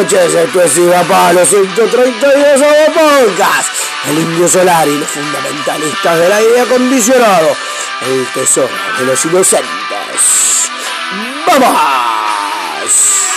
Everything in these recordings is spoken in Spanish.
Noches, esto es Palo 132 Podcast. El Indio Solar y los fundamentalistas del aire acondicionado. El tesoro de los inocentes. ¡Vamos!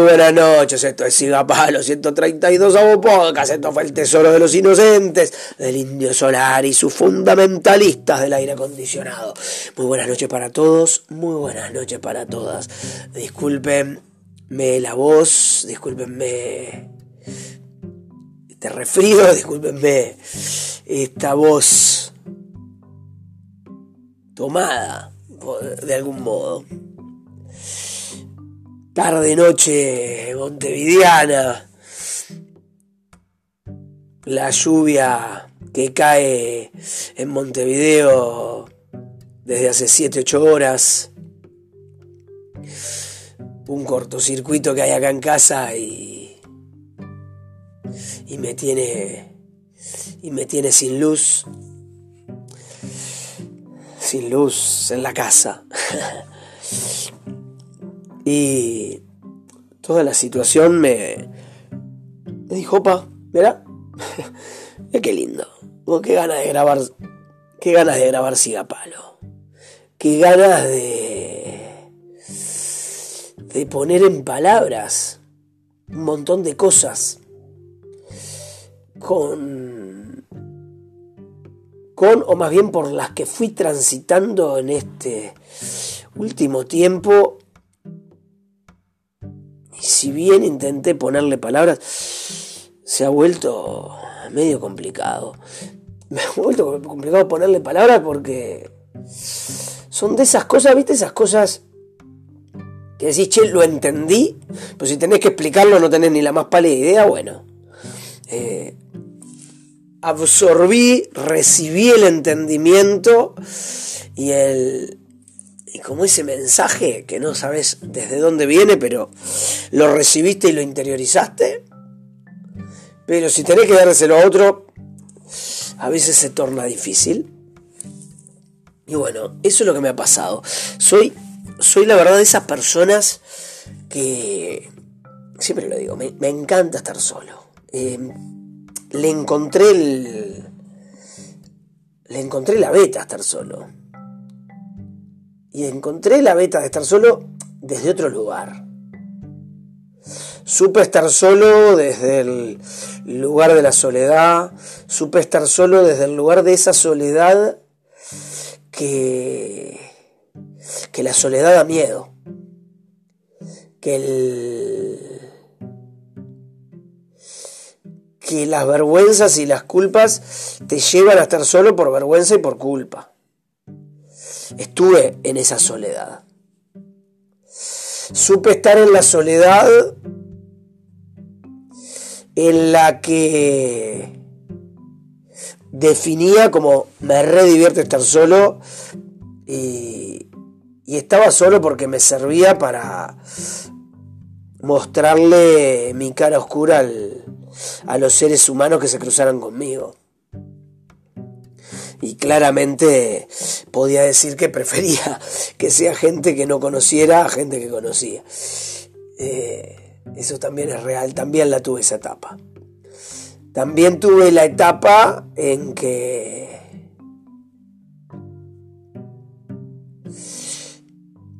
Buenas noches, esto es Sigapalo 132 a podcast, esto fue el tesoro de los inocentes, del indio solar y sus fundamentalistas del aire acondicionado. Muy buenas noches para todos, muy buenas noches para todas. Disculpenme la voz, discúlpenme este refrío, discúlpenme esta voz tomada de algún modo tarde noche montevideana, la lluvia que cae en Montevideo desde hace 7-8 horas, un cortocircuito que hay acá en casa y, y me tiene y me tiene sin luz. Sin luz en la casa Y toda la situación me, me dijo, pa, ¿verdad? qué lindo. qué ganas de grabar, qué ganas de grabar Sigapalo. Qué ganas de, de poner en palabras un montón de cosas con, con, o más bien por las que fui transitando en este último tiempo si bien intenté ponerle palabras, se ha vuelto medio complicado. Me ha vuelto complicado ponerle palabras porque son de esas cosas, ¿viste? Esas cosas que decís, che, lo entendí, pero si tenés que explicarlo no tenés ni la más pálida idea, bueno. Eh, absorbí, recibí el entendimiento y el, y como ese mensaje que no sabes desde dónde viene, pero lo recibiste y lo interiorizaste. Pero si tenés que dárselo a otro, a veces se torna difícil. Y bueno, eso es lo que me ha pasado. Soy, soy la verdad de esas personas que, siempre lo digo, me, encanta estar solo. Eh, le encontré el, le encontré la beta a estar solo y encontré la beta de estar solo desde otro lugar. Supe estar solo desde el lugar de la soledad, supe estar solo desde el lugar de esa soledad que, que la soledad da miedo, que el, que las vergüenzas y las culpas te llevan a estar solo por vergüenza y por culpa estuve en esa soledad. Supe estar en la soledad en la que definía como me re divierte estar solo y, y estaba solo porque me servía para mostrarle mi cara oscura a los seres humanos que se cruzaran conmigo y claramente podía decir que prefería que sea gente que no conociera a gente que conocía. Eh, eso también es real, también la tuve esa etapa. También tuve la etapa en que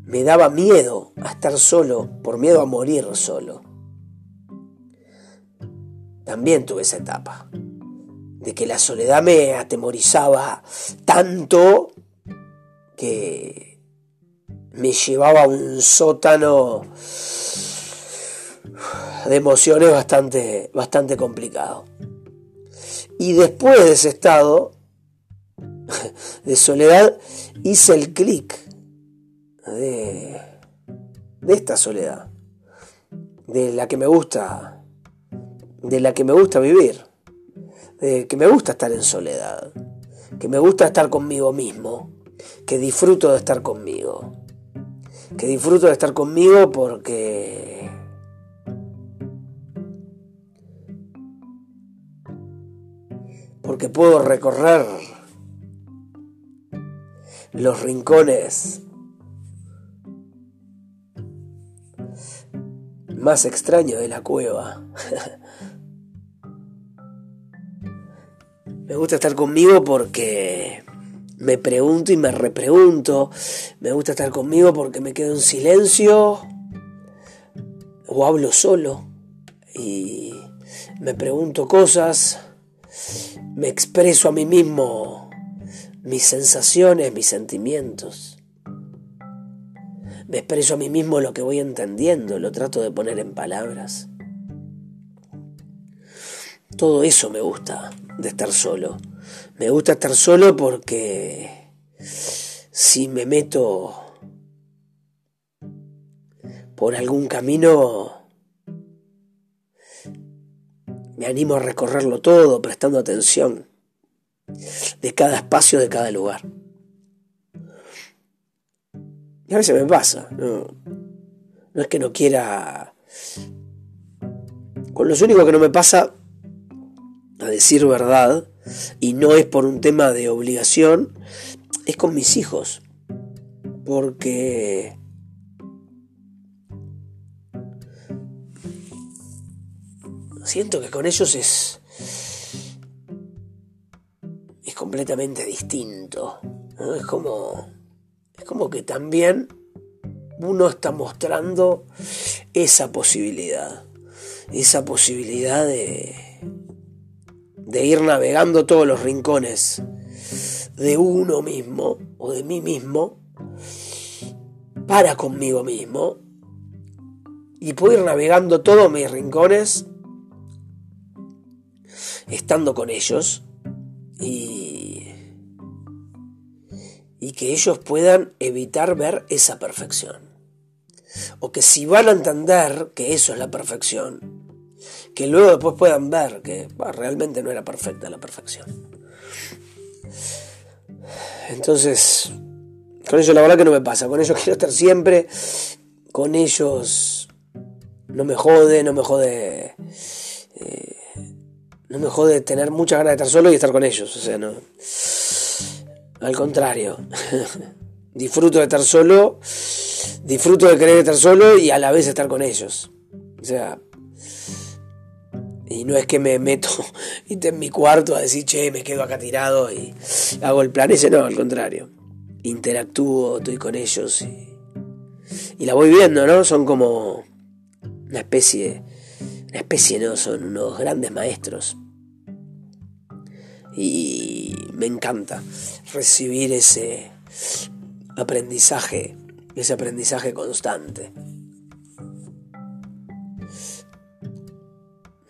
me daba miedo a estar solo, por miedo a morir solo. También tuve esa etapa, de que la soledad me atemorizaba tanto que me llevaba a un sótano de emociones bastante, bastante complicado. Y después de ese estado de soledad hice el clic de, de esta soledad, de la que me gusta, de la que me gusta vivir, de que me gusta estar en soledad, que me gusta estar conmigo mismo, que disfruto de estar conmigo, que disfruto de estar conmigo porque porque puedo recorrer los rincones más extraños de la cueva. me gusta estar conmigo porque me pregunto y me repregunto. Me gusta estar conmigo porque me quedo en silencio o hablo solo y me pregunto cosas me expreso a mí mismo mis sensaciones, mis sentimientos. Me expreso a mí mismo lo que voy entendiendo, lo trato de poner en palabras. Todo eso me gusta de estar solo. Me gusta estar solo porque si me meto por algún camino me animo a recorrerlo todo, prestando atención de cada espacio, de cada lugar. Y a veces me pasa, no, es que no quiera... Con lo único que no me pasa, a decir verdad, y no es por un tema de obligación, es con mis hijos. Porque siento que con ellos es. es completamente distinto. Es como. es como que también uno está mostrando esa posibilidad. Esa posibilidad de. De ir navegando todos los rincones de uno mismo o de mí mismo para conmigo mismo y puedo ir navegando todos mis rincones estando con ellos y, y que ellos puedan evitar ver esa perfección. O que si van a entender que eso es la perfección, que luego después puedan ver que realmente no era perfecta la perfección. Entonces, con ellos la verdad que no me pasa, con ellos quiero estar siempre, con ellos no me jode, no me jode eh, no me jode tener muchas ganas de estar solo y estar con ellos. O sea, no. Al contrario. disfruto de estar solo, disfruto de querer estar solo y a la vez estar con ellos. O sea. Y no es que me meto en mi cuarto a decir, che, me quedo acá tirado y hago el plan ese, no, al contrario. Interactúo, estoy con ellos y, y la voy viendo, ¿no? Son como una especie, una especie, ¿no? Son unos grandes maestros y me encanta recibir ese aprendizaje, ese aprendizaje constante.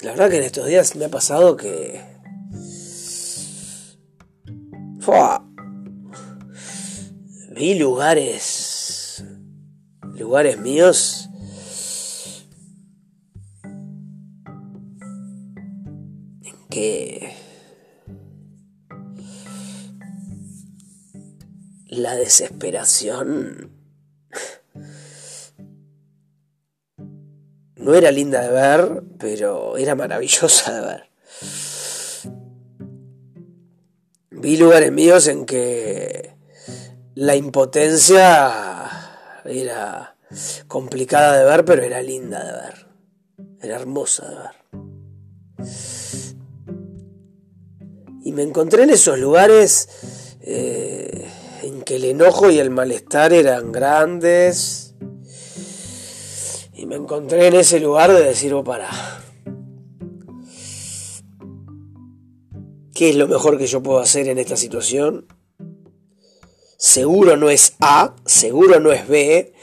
La verdad que en estos días me ha pasado que... Vi lugares, lugares míos. En que la desesperación no era linda de ver, pero era maravillosa de ver. Vi lugares míos en que la impotencia era complicada de ver, pero era linda de ver. Era hermosa de ver. Y me encontré en esos lugares eh, en que el enojo y el malestar eran grandes. Me encontré en ese lugar de decir, oh, para. ¿Qué es lo mejor que yo puedo hacer en esta situación? Seguro no es A, seguro no es B.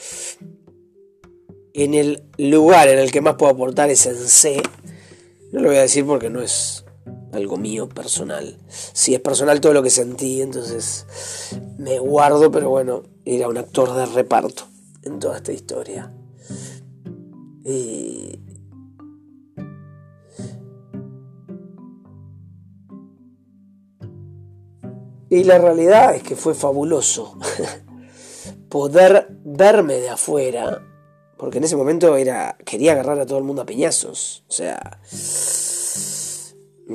En el lugar en el que más puedo aportar es en C. No lo voy a decir porque no es algo mío personal. Si es personal todo lo que sentí, entonces me guardo, pero bueno, era un actor de reparto en toda esta historia. Y, y la realidad es que fue fabuloso poder verme de afuera, porque en ese momento era quería agarrar a todo el mundo a piñazos, o sea,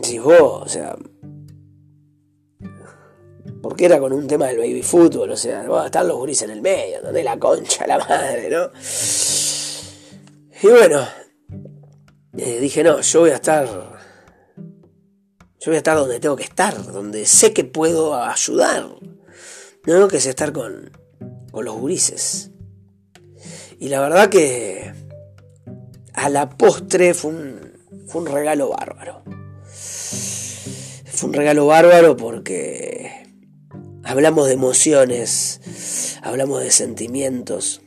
si vos, o sea, porque era con un tema del baby fútbol, o sea, están los guris en el medio, donde la concha, la madre, ¿no? Y bueno, eh, dije, no, yo voy a estar, yo voy a estar donde tengo que estar, donde sé que puedo ayudar, no que es estar con, con los gurises. Y la verdad que a la postre fue un, fue un regalo bárbaro. Fue un regalo bárbaro porque Hablamos de emociones, hablamos de sentimientos,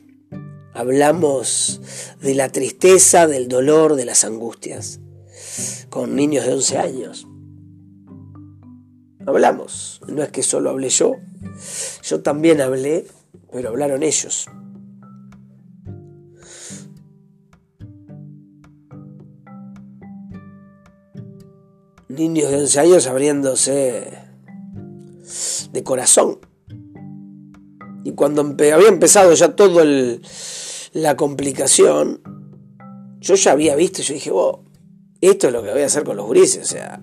hablamos de la tristeza, del dolor, de las angustias, con niños de 11 años. Hablamos, no es que solo hablé yo, yo también hablé, pero hablaron ellos. Niños de 11 años abriéndose de corazón. Y cuando había empezado ya todo la complicación, yo ya había visto, yo dije, wow, esto es lo que voy a hacer con los grises, o sea,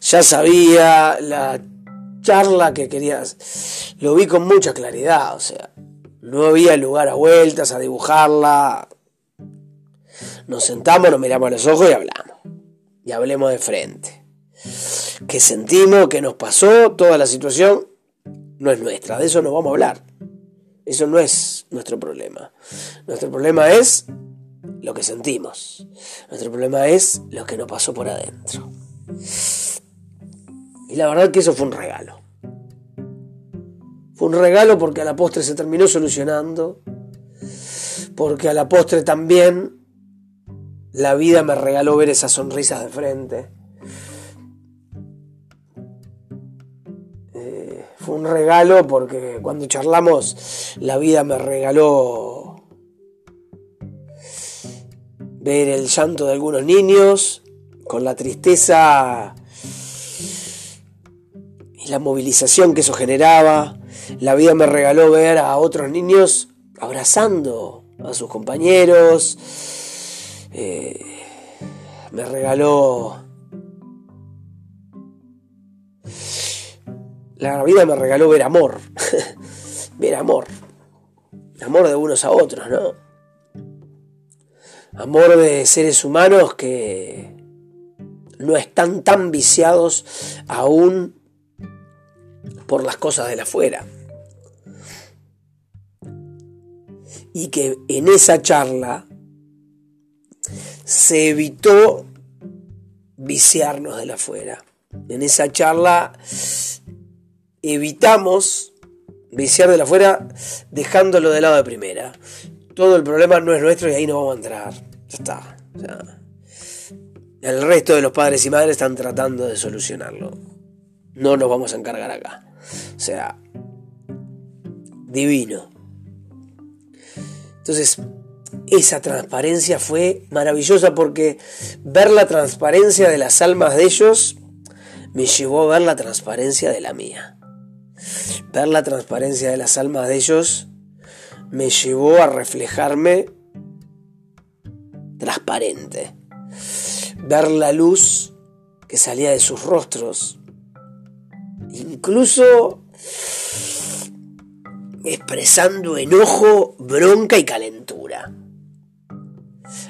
ya sabía la charla que querías, lo vi con mucha claridad, o sea, no había lugar a vueltas, a dibujarla. Nos sentamos, nos miramos a los ojos y hablamos. Y hablemos de frente que sentimos, que nos pasó, toda la situación no es nuestra, de eso no vamos a hablar. Eso no es nuestro problema. Nuestro problema es lo que sentimos. Nuestro problema es lo que nos pasó por adentro. Y la verdad que eso fue un regalo. Fue un regalo porque a la postre se terminó solucionando. Porque a la postre también la vida me regaló ver esas sonrisas de frente. Un regalo porque cuando charlamos la vida me regaló ver el llanto de algunos niños con la tristeza y la movilización que eso generaba. La vida me regaló ver a otros niños abrazando a sus compañeros. Eh, me regaló la vida me regaló ver amor. ver amor. Amor de unos a otros, ¿no? Amor de seres humanos que no están tan viciados aún por las cosas de la afuera. Y que en esa charla se evitó viciarnos de la afuera. En esa charla evitamos viciar de la afuera dejándolo de lado de primera. Todo el problema no es nuestro y ahí no vamos a entrar. Ya está. el resto de los padres y madres están tratando de solucionarlo. No nos vamos a encargar acá. O sea, divino. Entonces, esa transparencia fue maravillosa porque ver la transparencia de las almas de ellos me llevó a ver la transparencia de la mía. Ver la transparencia de las almas de ellos me llevó a reflejarme transparente. Ver la luz que salía de sus rostros. Incluso expresando enojo, bronca y calentura.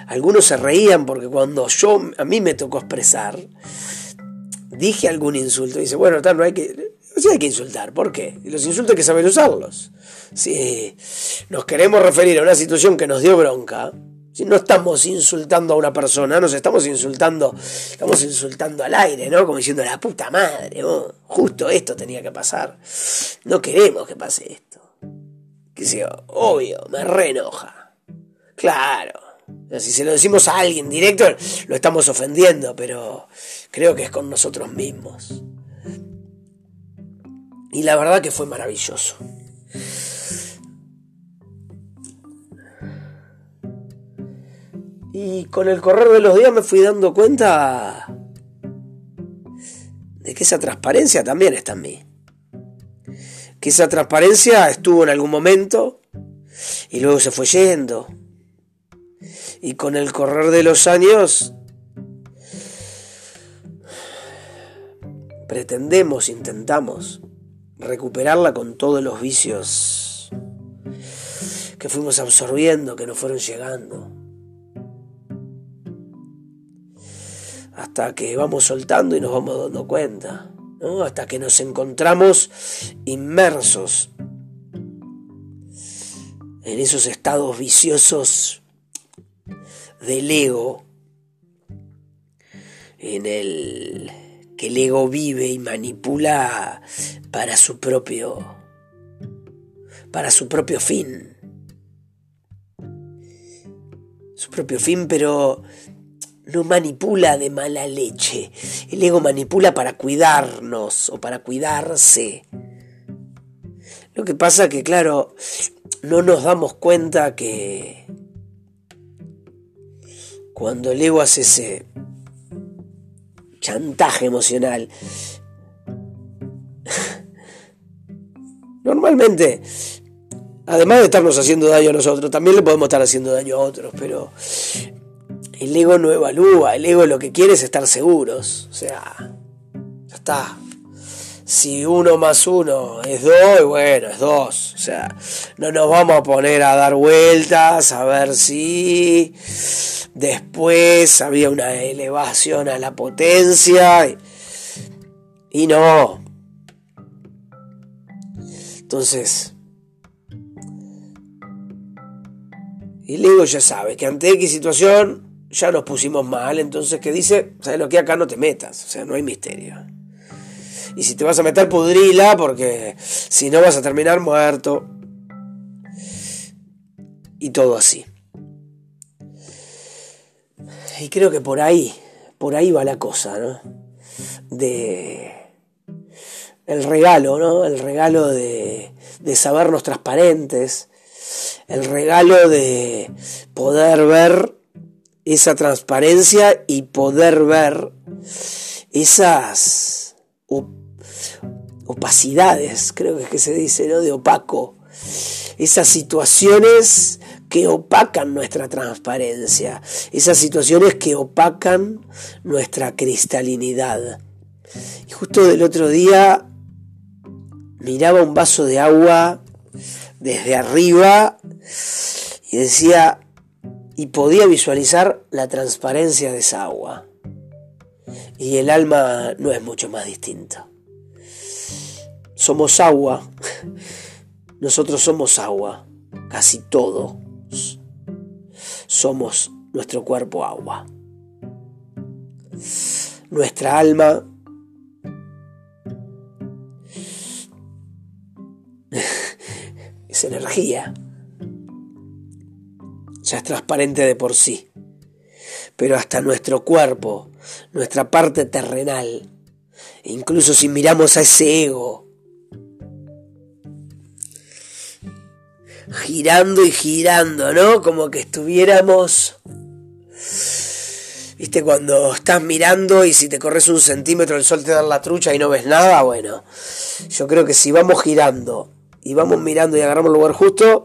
Algunos se reían porque cuando yo a mí me tocó expresar, dije algún insulto. dice, bueno, tal, no hay que, sí hay que insultar. ¿Por qué? Los insultos hay que saber usarlos. Si nos queremos referir a una situación que nos dio bronca, si no estamos insultando a una persona, nos estamos insultando, estamos insultando al aire, ¿no? Como diciendo, la puta madre, justo esto tenía que pasar. No queremos que pase esto. Que sea, obvio, me reenoja. Claro. Si se lo decimos a alguien directo, lo estamos ofendiendo, pero creo que es con nosotros mismos. Y la verdad que fue maravilloso. Y con el correr de los días me fui dando cuenta de que esa transparencia también está en mí. Que esa transparencia estuvo en algún momento y luego se fue yendo. Y con el correr de los años pretendemos, intentamos recuperarla con todos los vicios que fuimos absorbiendo, que nos fueron llegando. Hasta que vamos soltando y nos vamos dando cuenta, hasta que nos encontramos inmersos en esos estados viciosos del ego, en el que el ego vive y manipula para su propio para su propio fin. Su propio fin, pero no manipula de mala leche. El ego manipula para cuidarnos o para cuidarse. Lo que pasa que, claro, no nos damos cuenta que cuando el ego hace ese chantaje emocional, normalmente, además de estarnos haciendo daño a nosotros, también le podemos estar haciendo daño a otros, pero el ego no evalúa, el ego lo que quiere es estar seguros, o sea, ya está. Si uno más uno es dos, bueno, es dos. O sea, no nos vamos a poner a dar vueltas a ver si Después había una elevación a la potencia. Y, no. Entonces, el ego ya sabe que ante X situación ya nos pusimos mal, entonces que dice, ¿sabes lo que acá no te metas? O sea, no hay misterio. Y si te vas a meter, pudrila, porque si no vas a terminar muerto. Y todo así. Y creo que por ahí, por ahí va la cosa, ¿no? De el regalo, ¿no? El regalo de, de sabernos transparentes, el regalo de poder ver esa transparencia y poder ver esas opacidades, creo que es que se dice, ¿no? De opaco, esas situaciones que opacan nuestra transparencia, esas situaciones que opacan nuestra cristalinidad. Y justo del otro día miraba un vaso de agua desde arriba y decía, y podía visualizar la transparencia de esa agua. Y el alma no es mucho más distinta. Somos agua, nosotros somos agua, casi todo somos nuestro cuerpo agua. Nuestra alma es energía. Ya es transparente de por sí. Pero hasta nuestro cuerpo, nuestra parte terrenal, incluso si miramos a ese ego, girando y girando, ¿no? Como que estuviéramos... ¿Viste? Cuando estás mirando y si te corres un centímetro el sol te da la trucha y no ves nada, bueno, yo creo que si vamos girando y vamos mirando y agarramos el lugar justo,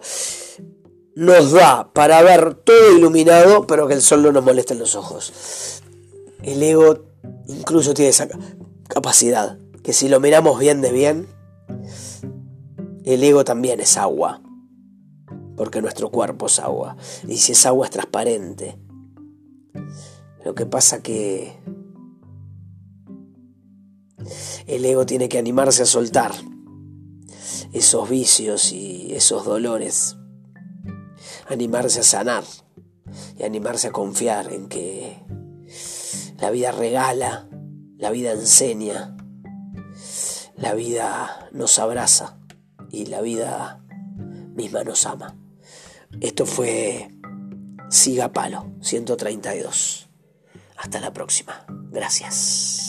nos da para ver todo iluminado, pero que el sol no nos moleste en los ojos. El ego incluso tiene esa capacidad, que si lo miramos bien de bien, el ego también es agua, porque nuestro cuerpo es agua, y si es agua es transparente. Lo que pasa que el ego tiene que animarse a soltar esos vicios y esos dolores, animarse a sanar y animarse a confiar en que la vida regala, la vida enseña, la vida nos abraza y la vida misma nos ama. Esto fue Siga Palo 132. Hasta la próxima. Gracias.